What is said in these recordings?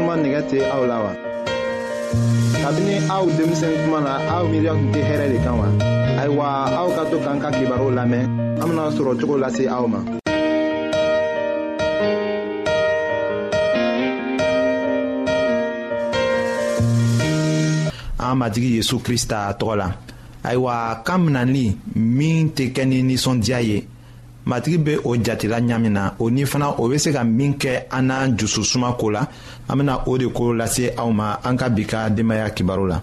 suma nɛgɛ tɛ aw la wa. kabini aw denmisɛn kuma na aw miiriya tun tɛ hɛrɛ de kan wa. ayiwa aw ka to k'an ka kibaru lamɛn an bena sɔrɔ cogo lase aw ma. an matigi yezu krista tɔgɔ la ayiwa kan minɛli min tɛ kɛ ni nisɔndiya ye matigi bɛ o jatela ɲamin na o ni fana o bɛ se ka min kɛ an n'an dusu suma ko la an bɛna o de ko lase aw ma an ka bi ka denbaya kibaru la.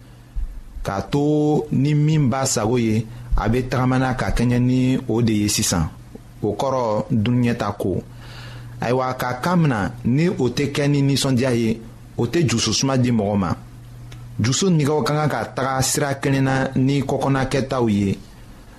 k'a to ni min b'a sago ye a bɛ tagamana ka kɛɲɛ ni o de ye sisan o kɔrɔ dunuɲɛta ko ayiwa ka kan mina ni o tɛ kɛ ni nisɔndiya ye o tɛ jususuma di mɔgɔ ma jusu nigɛw ka kan ka taga sira kelen na ni kɔkɔna kɛtaw ye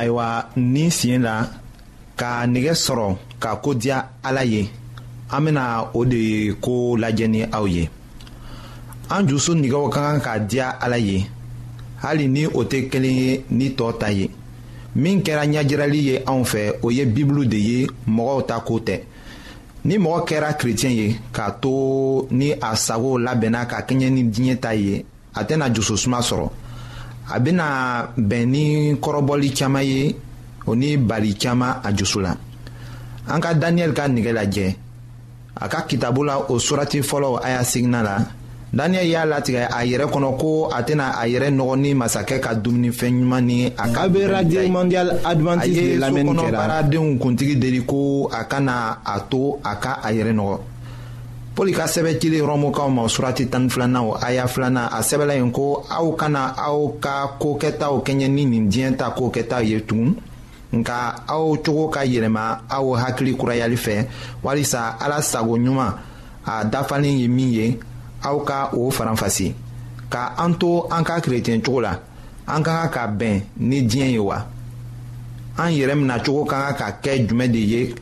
ayiwa nin sen la ka nɛgɛ sɔrɔ ka ko diya ala ye an bɛna o de ko lajɛ ni aw ye. an dusu nigɛw ka kan k'a diya ala ye hali ni o tɛ kelen ye ni tɔɔ ta ye min kɛra ɲɛjirali ye anw fɛ o ye bibulu de ye mɔgɔw ta ko tɛ ni mɔgɔ kɛra kerecɛn ye k'a to ni a sago labɛnna ka kɛɲɛ ni diɲɛ ta ye a tɛna dususuma sɔrɔ a bɛna bɛn ni kɔrɔbɔli caman ye o ni bali caman a dusu la an ka daniyɛli ka nɛgɛ lajɛ a ka kitabu la o surati fɔlɔ a y'a sigina la daniɲɛ y'a latigɛ a yɛrɛ kɔnɔ ko a tɛna a yɛrɛ nɔgɔ ni masakɛ ka dumunifɛn ɲuman ni a ka bɛ radio mondial adventiste de lamɛnni kɛra a ye sokɔnɔbaaradenw kuntigi deli ko a kana a to a ka a yɛrɛ nɔgɔ pɔli ka sɛbɛn cili rɔmukaw ma surati tan ni filanan o aya filanan a sɛbɛnla yen ko aw kana aw ka ko kɛtaw kɛɲɛ ni nin diɲɛ ta ko kɛtaw ye tugun nka aw cogo ka yɛlɛma aw hakili kurayali fɛ walisa ala sago ɲuman a dafalen ye min ye aw ka o faranfasi ka an to an ka kerecɛn cogo la an ka kan ka bɛn ni diɲɛ ye wa an yɛrɛ minɛ cogo ka kan ka kɛ jumɛn de ye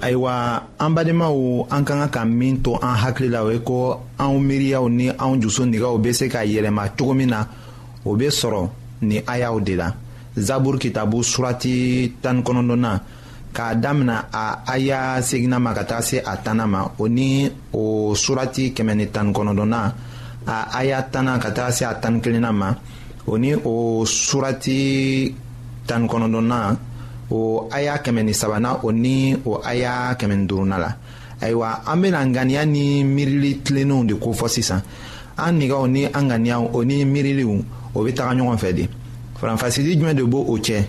ayiwa an badenmaw an ka kan ka min to an hakili la o ye ko anw miiriyaw ni anw dusu nɛgɛw bɛ se ka yɛlɛma cogo min na o bɛ sɔrɔ nin ayaw de la zaburu kitabu surati tan kɔnɔntɔnnan k'a damina a aya seginna ma ka taa se a tanna ma o ni o surati kɛmɛ ni tan kɔnɔntɔnnan a aya tanna ka taa se a tan kelenna ma o ni o surati tan ni kɔnɔntɔnnan o aya kɛmɛ ni sabanan o ni o aya kɛmɛ ni duurunan la ayiwa an bɛna ŋaniya ni miirili tilennenw de kofɔ sisan an nɛgɛw ni an ŋaniyaw o ni miiriliw o bɛ taga ɲɔgɔn fɛ de faranfasili jumɛn de b'o o cɛ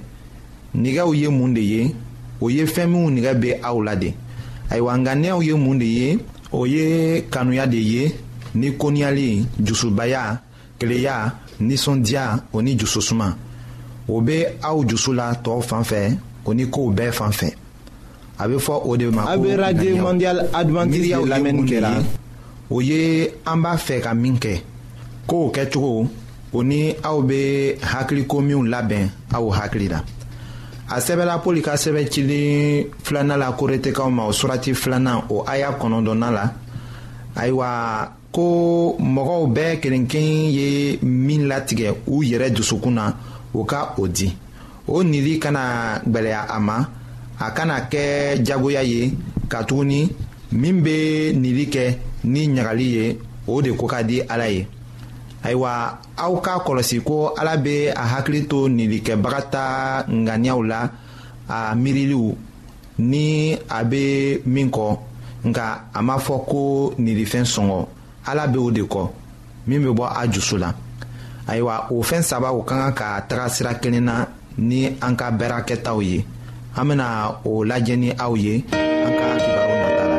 nɛgɛw ye mun de ye o ye fɛn minnu nɛgɛ bɛ aw la de ayiwa ŋaniyaw ye mun de ye o ye kanuya de ye ni koniyali dusubaya keleya nisɔndiya o ni jususuma o bɛ aw jusu la tɔw fan fɛ o ni kow bɛɛ fan fɛ a bɛ fɔ o de ma ko ŋaniyaw lamɛnni kɛra o ye an b'a fɛ ka min kɛ kow kɛcogo o ni aw bɛ hakiliko minw labɛn aw hakili la a sɛbɛla pɔli ka sɛbɛn cilen filanan la koretekaw ma o surati filanan o aya kɔnɔntɔnnan la ayiwa ko mɔgɔw bɛɛ kelenken ye min latigɛ u yɛrɛ dusukun na o ka o di o nili kana gwɛlɛya a ma a kana kɛ jagoya ye katuguni min bɛ nili kɛ ni ɲagali ye o de ko ka di ala ye ayiwa aw k'a kɔlɔsi ko ala bɛ a hakili to nilikɛbaga ta ŋaniyaw la a miiriliw ni a bɛ min kɔ nka a ma fɔ ko nirifɛn sɔngɔ ala bɛ o de kɔ min bɛ bɔ a dusu la ayiwa o fɛn saba o ka kan ka taga sira kelen na ni an ka baarakɛtaw ye an bɛna o lajɛ ni aw ye an ka kibaru nata la.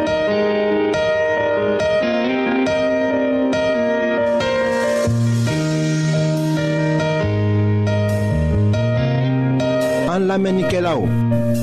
an lamɛnnikɛlaw.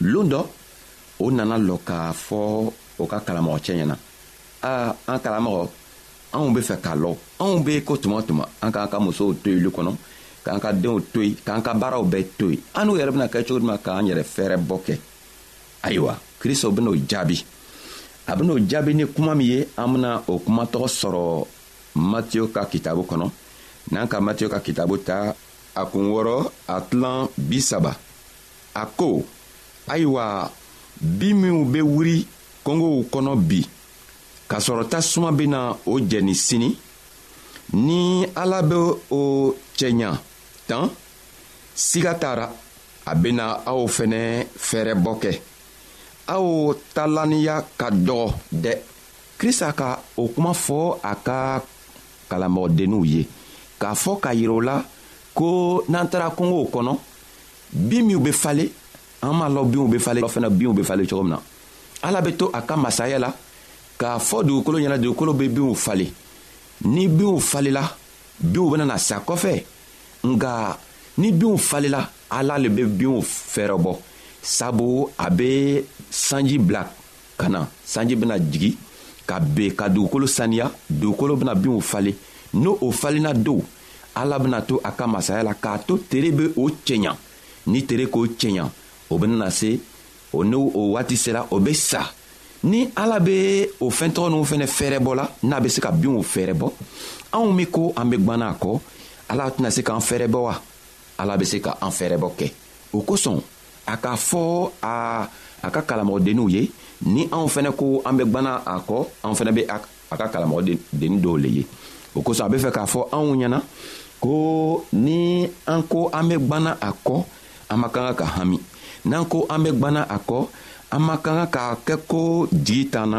loon dɔ o nana lɔ k'a fɔ o ka kalamɔgɔcɛ ɲɛna aa an kalamɔgɔ anw be fɛ k'a lɔ anw be ko tuma tuma an k'an ka musow to yili kɔnɔ k'an ka denw to yen k'an ka baaraw bɛɛ to yen an n'u yɛrɛ bena kɛ cogo duma k'an yɛrɛ fɛɛrɛ bɔ kɛ ayiwa kristo ben'o jaabi a ben'o jaabi ni kuma min ye an bena o kuma tɔgɔ sɔrɔ matiyo ka kitabu kɔnɔ n'an ka matiyo ka kitabu ta a kun wɔrɔ a tilan bi saba a ko ayiwa bi minw bɛ wuri kɔngow kɔnɔ bi k'a sɔrɔ tasuma bɛna o jɛni sini ni ala bɛ o cɛɲa tan siga t'a ra a bɛna aw fɛnɛ fɛɛrɛbɔ kɛ aw talaniya ka dɔgɔ dɛ krista ka o kuma fɔ a ka kalanmɔgɔdenninw ye k'a fɔ k'a yirɛ u la ko n'an taara kungow kɔnɔ bin minw bɛ falen an b'a lɔ binw bɛ falen fana binw bɛ falen cogo min na ala bɛ to a ka masaya la k'a fɔ dugukolo ɲɛna dugukolo bɛ binw falen ni binw falela binw bɛna na sa kɔfɛ nka ni binw falela ala le bɛ binw fɛɛrɛ bɔ sabu a bɛ sanji bila ka na sanji bena jigi ka ben ka dugukolo saniya dugukolo bena binw falen n'o o falenna dow ala bena to a ka masaya la k'a to tere be o cɛɲa ni tere k'o cɛɲa o benana se o n'o o waati sera o be sa ni ala be o fɛntɔgɔ n'u fɛnɛ fɛɛrɛbɔ la n'a be se ka binw fɛɛrɛbɔ anw min ko an be gwanna a kɔ ala tɛna se k'an fɛɛrɛbɔ wa ala be se ka an fɛɛrɛbɔ kɛ o kosɔn a k'a fɔ a a ka kalamɔgɔdenninw ye ni anw fɛnɛ ko an bɛ gwana a kɔ anw fɛnɛ bɛ a ka kalamɔgɔdennin dɔw le ye o kosɔn a bɛ fɛ k'a fɔ anw ɲɛna ko ni an ko an bɛ gwana a kɔ an ma kan ka hami n'an ko an bɛ gwana a kɔ an ma kan ka kɛ ko jigi t'an na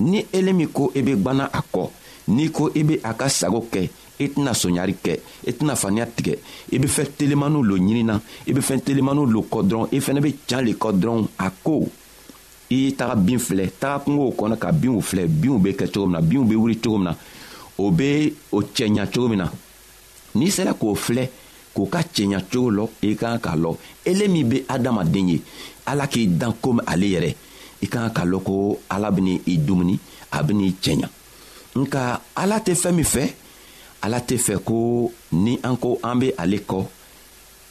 ni elemi ko i be gwanna a kɔ n'i ko i be a ka sago kɛ i tɛna soɲari kɛ i tɛna faniya tigɛ i be fɛn telemaniw lo ɲinina i be fɛn telemaniw lo kɔ dɔrɔn i fɛnɛ be can le kɔ dɔrɔn a ko i ye taga bin filɛ taga kungow kɔnɔ ka binw filɛ binw be kɛ cogo min na binw be wuli cogo min na o be o cɛɲa cogo min na n'i sera k'o filɛ k'o ka cɛɲa cogo lɔ i ka kan k'a lɔ ele min be adamaden ye ala k'i dan komi ale yɛrɛ i ka kan k'a lɔn ko ala beni i dumuni a ben'i cɛɲa nka ala tɛ fɛɛn min fɛ ala tɛ fɛ ko ni an ko an be ale kɔ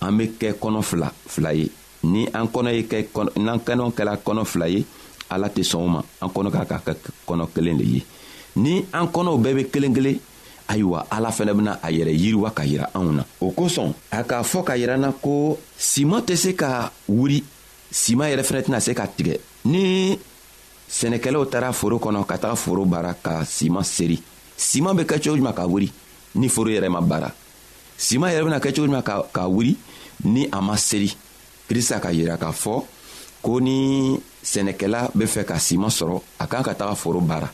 an be kɛ kɔnɔ fila fila ye ni an kɔnɔ ye kɛ n'an kɛnɛw kɛra kɔnɔ fila ye ala tɛ sɔn o ma an kɔnɔ k'a ka kɛ kɔnɔ kelen de ye ni an kɔnɔw bɛɛ bɛ kelen kelen ayiwa ala fɛnɛ bena a yɛrɛ yiriwa ka yira anw na o kosɔn a k'a fɔ ka yir'an na ko siman tɛ se ka wuri siman yɛrɛ fɛnɛ tɛna se ka tigɛ ni sɛnɛkɛlaw taara foro kɔnɔ ka taga foro baara ka siman seri siman be kɛ cogo juman ka wuri ni foro yɛrɛ ma baara siman yɛrɛ bɛna kɛ cogo min na ka ka wuli ni a ma seli kirisa ka yira k'a fɔ ko ni sɛnɛkɛla bɛ fɛ ka siman sɔrɔ a kan ka taga foro baara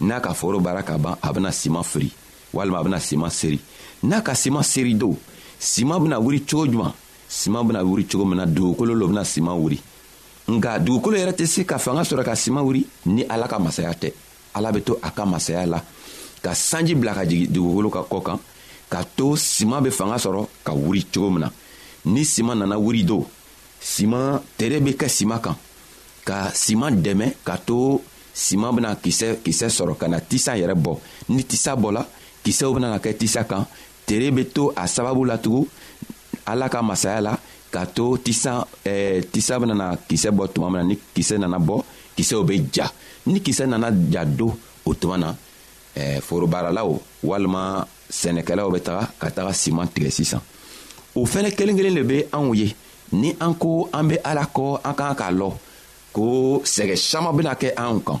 n'a ka foro baara ka ban a bɛna siman firi walima a bɛna siman seri n'a ka siman seri don siman bɛna wuli cogo jumɛn siman bɛna wuli cogo min na dugukolo lo bɛna siman wuli nka dugukolo yɛrɛ tɛ se ka fanga sɔrɔ ka siman wuli ni ala ka masaya tɛ ala bɛ to a ka masaya la ka sanji bila ka jigin dugukolo ka kɔ kan ka to siman bɛ fanga sɔrɔ ka wuri cogo min na ni siman nana wuri don siman tere bɛ kɛ siman kan ka siman dɛmɛ ka to siman bɛna kisɛ kisɛ sɔrɔ ka na tisa yɛrɛ bɔ ni tisa bɔla kisɛw bɛna kɛ tisa kan tere bɛ to a sababu la tugun ala ka masaya la k'a to tisa eh, tisa benana kisɛ bɔ tuma min na ni kisɛ nana bɔ kisɛw be ja ni kisɛ nana ja do o tuma na eh, forobaaralaw walima sɛnɛkɛlaw be taga ka taga siman tigɛ sisan o fɛnɛ kelen kelen de be anw ye ni an ko an be ala kɔ an k'an k'a lɔ ko sɛgɛ saman bena kɛ anw kan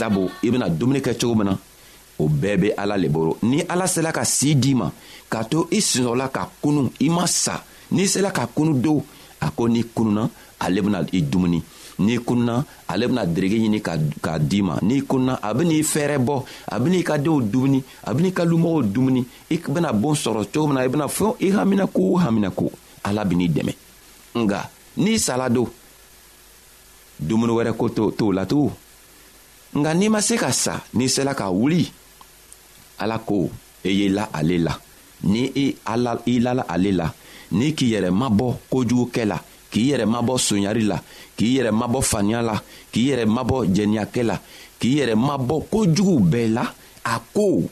sabu i bena dumuni kɛ cogo min na o bɛɛ be ala le boro ni ala sela ka sii d'i ma k'a to i sinɔgɔla ka kunu i ma sa n'i sela ka kunu dow a ko n'i kununa ale bena i dumuni n'i kununa ale bena derege ɲini k'a d'i ma n'i kununa a ben'i fɛɛrɛ bɔ a ben'i ka denw dumuni a ben'i ka lumɔgɔw dumuni i bena boon sɔrɔ cogo min na i bena fɛn i haminako o haminako ala ben'i dɛmɛ nga n'i sala don dumuni wɛrɛ ko t'o la tugun nka n'i ma se ka sa n'i sela ka wuli ala ko e ye la ale la ni i e ala i lala ale la ni k'i yɛrɛ mabɔ kojugukɛ la k'i yɛrɛ mabɔ sonyari la k'i yɛrɛ mabɔ faniya la k'i yɛrɛ mabɔ jɛniyakɛ la k'i yɛrɛ mabɔ kojugu bɛɛ la a ko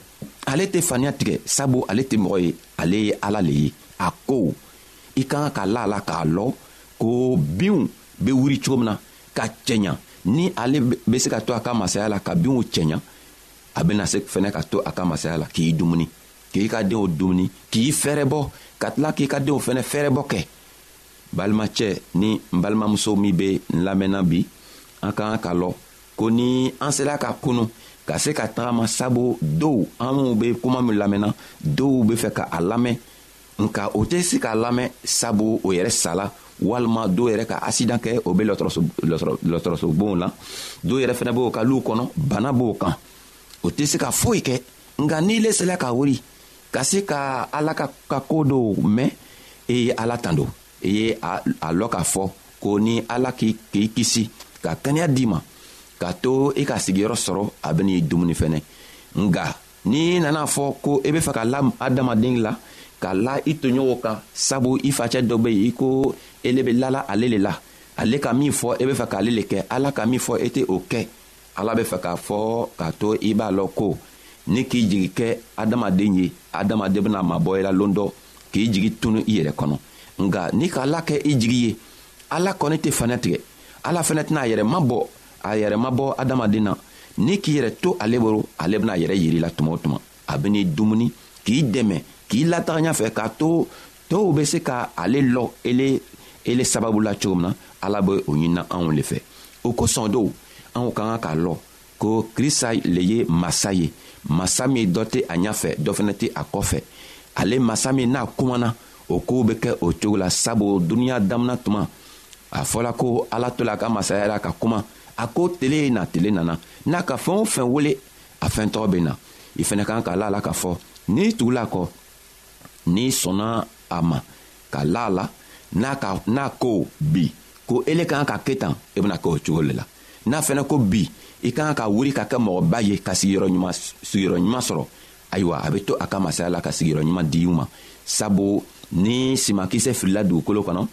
ale tɛ faniya tigɛ sabu ale tɛ mɔgɔ ye ale ye ala le ye a ko i ka kan ka la a la k'a lɔ ko binw be wuri cogo min na ka cɛɲa ni ale be se ka to a ka masaya la ka binw cɛɲa a bena se fɛnɛ ka to a ka masaya la k'i dumuni k'i ka denw dumuni k'i fɛɛrɛbɔ ka tila k'i ka denw fɛnɛ fɛɛrɛbɔ kɛ balimacɛ ni n balimamuso min be n lamɛnna bi an ka kan ka lɔ ko ni an sela ka kunu ka se ka tagama sabu dow anw be kuma min lamɛnna dow be fɛ ka a lamɛn nka o tɛ se k'a lamɛn sabu o yɛrɛ sala walima dɔw yɛrɛ ka asidan kɛ o bɛ lɔtɔrɔsobonw na dɔw yɛrɛ fana b'o ka luw kɔnɔ bana b'o kan o tɛ se ka foyi kɛ nka n'i le sela ka wuli ka se ka ala ka ka ko dɔw mɛn e ye ala tan don e ye a lɔ k'a fɔ ko ni ala k'i k'i kisi ka kɛnɛya d'i ma k'a to i ka sigiyɔrɔ sɔrɔ a bɛ n'i dumuni fɛnɛ nka n'i nana fɔ ko i e bɛ fɛ ka la adamaden la ka la i toɲɔgɔnw kan sabu i facɛ dɔ bɛ yen i ko ele bɛ lala ale le la ale ka min fɔ e bɛ fɛ k'ale le kɛ ala ka min fɔ e tɛ o kɛ ala bɛ fɛ k'a fɔ k'a to i b'a lɔ ko ni k'i jigi kɛ adamaden ye adamaden bɛna mabɔ i la lon dɔ k'i jigi tunu i yɛrɛ kɔnɔ nka ni ka ala kɛ i jigi ye ala kɔni tɛ fanɛ tigɛ ala fɛnɛ tɛna a yɛrɛ mabɔ a yɛrɛ ma bɔ adamaden na ni k'i yɛrɛ to ale bolo ale bɛna yɛrɛ yiri la tuma o tuma a bɛ n'i dumuni k'i dɛmɛ k'i lataga ɲɛfɛ k'a to tow bɛ se ka ale lɔ ele ele sababu la cogo min na ala bɛ o ɲinina anw de fɛ o kosɔn dow anw ka kan k'a lɔ ko krista le ye masa ye masa min dɔ tɛ a ɲɛfɛ dɔ fana tɛ a kɔfɛ ale masa min n'a kumana o koow be kɛ o cogo la sabu duniɲa damina tuma a fɔla ko ala tola a ka masaya la ka kuma a ko tele ye na tele nana n'a ka fɛɛn o fɛn wele a fɛɛn tɔgɔ be na i fɛnɛ kan ka la la k'a fɔ n'i tugula kɔ n'i sɔnna a ma ka la la n'a ka n'a ko bi ko ele kan ka ke tan i e bena kɛ o cogo le la n'a fɛnɛ ko bi i kan ka wuli ka kɛ mɔgɔba ye ka sigiyɔrɔ ɲuman sigiyɔrɔ ɲuman sɔrɔ ayiwa a bɛ to a ka masaya la ka sigiyɔrɔ ɲuman di u ma sabu ni simakisɛ filila dugukolo kɔnɔ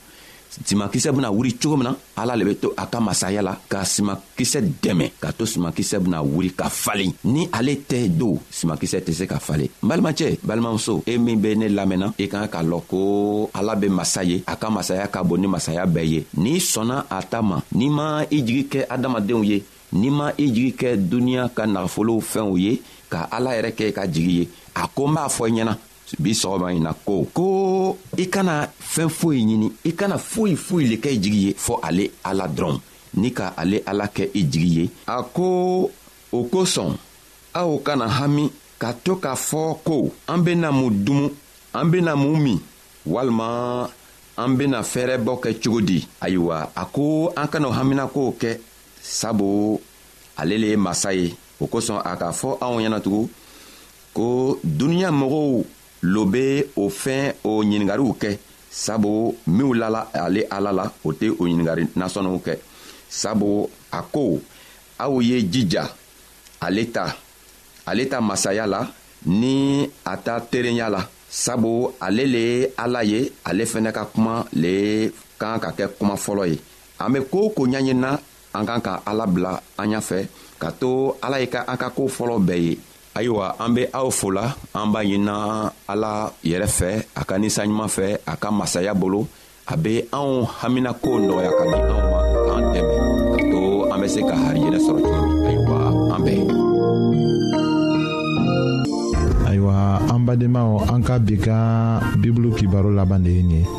simakisɛ bɛna wuli cogo min na ala le bɛ to a ka masaya la ka simakisɛ dɛmɛ ka to simakisɛ bɛna wuli ka falen ni ale tɛ don simakisɛ tɛ se ka falen balimacɛ balimamuso e min bɛ ne lamɛnna i e kan k'a lɔn ko ala bɛ masa ye a ka masaya ka bon ni masaya bɛɛ ye n'i sɔnna a ta ma n'i ma i jigi kɛ adamadenw ye n'i ma i jigi kɛ duniɲa ka nagafolow fɛnw ye ka ala yɛrɛ kɛ i ka jigi ye a ko n b'a fɔ i ɲɛna bi sɔgɔma ɲi na ko ko i kana fɛn foyi ɲini i kana foyi foyi le kɛ i jigi ye fɔɔ ale ala dɔrɔn ni ka ale ala kɛ i jigi ye a ko o kosɔn aw kana hami ka to k'a fɔ ko an bena mun dumu an bena mun min walima an bena fɛɛrɛbɔ kɛ cogo di ayiwa a ko an kana haminakow kɛ sabu ale le ye masa ye o kosɔn a k'a fɔ anw ɲɛna tugun ko duniɲa mɔgɔw lo bɛ o fɛn o ɲiningariw kɛ sabu minw lala ale ala la o tɛ o ɲiningari nasɔnniw kɛ sabu a ko aw ye jija ale ta ale ta masaya la ni a ta terenya la sabu ale le ye ala ye ale fɛnɛ ka kuma le kan ka kɛ kuma fɔlɔ ye an be koo ko ɲaɲinina an kan ka ala bila an ɲa fɛ ka to ala ye ka an ka koo fɔlɔ bɛɛ ye ayiwa an be aw fola an b'a ɲinina ala yɛrɛ fɛ a ka ninsanɲuman fɛ a ka masaya bolo a be anw hamina koo nɔgɔya ka di anw ma k'an dɛmɛ ka to an be se ka harijɛnɛ sɔrɔ cogo min ayiwa an bɛɛ ayiwa an badenmaw an ka bi ka bibulu kibaro laban de ye nin ye